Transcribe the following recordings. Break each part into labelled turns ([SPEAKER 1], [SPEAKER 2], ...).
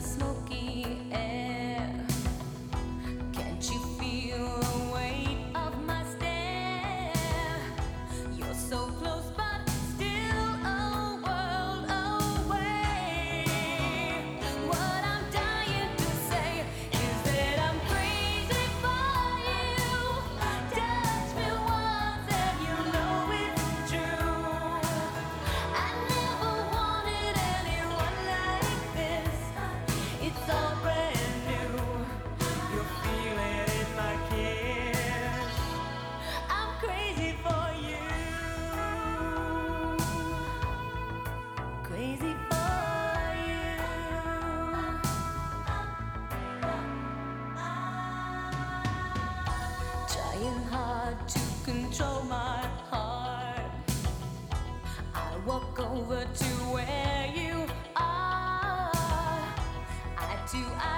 [SPEAKER 1] smoke. Trying hard to control my heart. I walk over to where you are. I do, I,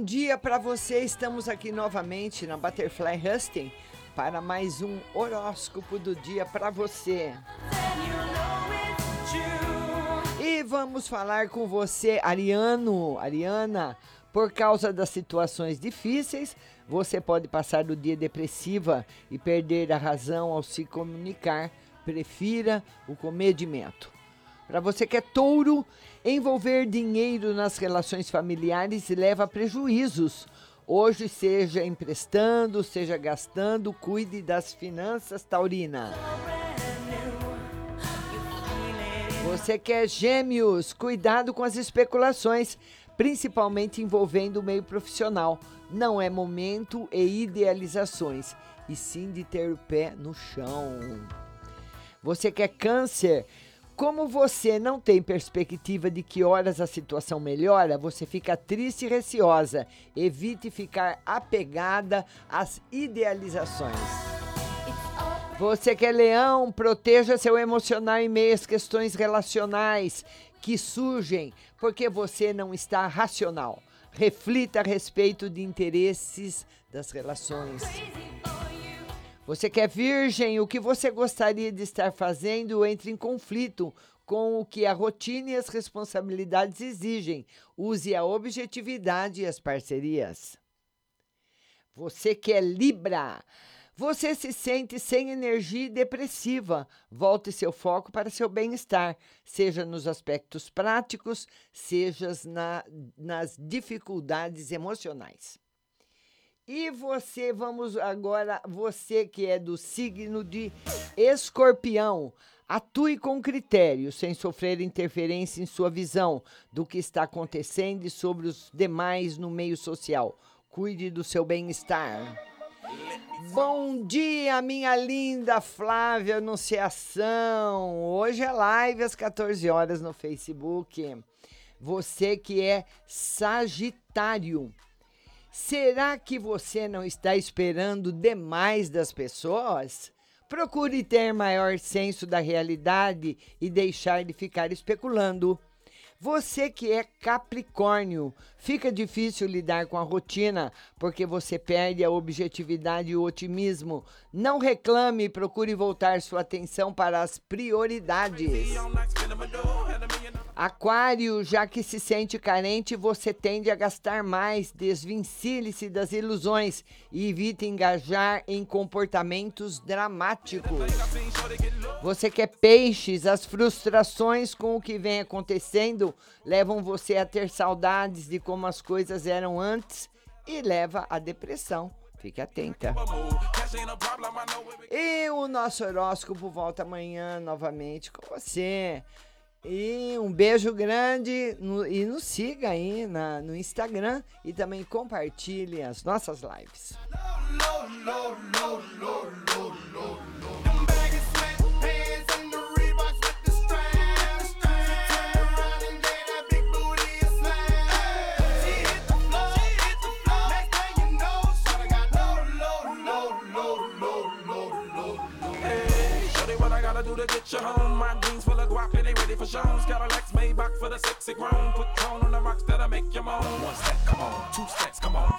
[SPEAKER 2] bom dia para você. Estamos aqui novamente na Butterfly Husting para mais um horóscopo do dia para você. E vamos falar com você, Ariano, Ariana. Por causa das situações difíceis, você pode passar o dia depressiva e perder a razão ao se comunicar. Prefira o comedimento. Para você que é touro, envolver dinheiro nas relações familiares leva a prejuízos. Hoje, seja emprestando, seja gastando, cuide das finanças, Taurina. Você que é gêmeos, cuidado com as especulações, principalmente envolvendo o meio profissional. Não é momento e idealizações, e sim de ter o pé no chão. Você que é câncer, como você não tem perspectiva de que horas a situação melhora, você fica triste e receosa. Evite ficar apegada às idealizações. Você que é leão, proteja seu emocional em meio às questões relacionais que surgem porque você não está racional. Reflita a respeito de interesses das relações. Você que é virgem, o que você gostaria de estar fazendo entra em conflito com o que a rotina e as responsabilidades exigem. Use a objetividade e as parcerias. Você que é Libra, você se sente sem energia e depressiva. Volte seu foco para seu bem-estar, seja nos aspectos práticos, seja na, nas dificuldades emocionais. E você, vamos agora, você que é do signo de escorpião, atue com critério, sem sofrer interferência em sua visão do que está acontecendo e sobre os demais no meio social. Cuide do seu bem-estar. Bom dia, minha linda Flávia Anunciação. Hoje é live às 14 horas no Facebook. Você que é Sagitário. Será que você não está esperando demais das pessoas? Procure ter maior senso da realidade e deixar de ficar especulando. Você que é Capricórnio, fica difícil lidar com a rotina porque você perde a objetividade e o otimismo. Não reclame e procure voltar sua atenção para as prioridades. Aquário, já que se sente carente, você tende a gastar mais. Desvincile-se das ilusões e evite engajar em comportamentos dramáticos. Você que é peixes, as frustrações com o que vem acontecendo levam você a ter saudades de como as coisas eram antes e leva à depressão. Fique atenta. E o nosso horóscopo volta amanhã novamente com você. E um beijo grande no- e nos siga aí na, no Instagram e também compartilhe as nossas lives.
[SPEAKER 3] What I gotta do to get you home? My jeans full of guap and they ready for shows. Got a Cadillacs Maybach for the sexy grown. Put tone on the rocks that'll make you moan. One step, come on. Two steps, come on.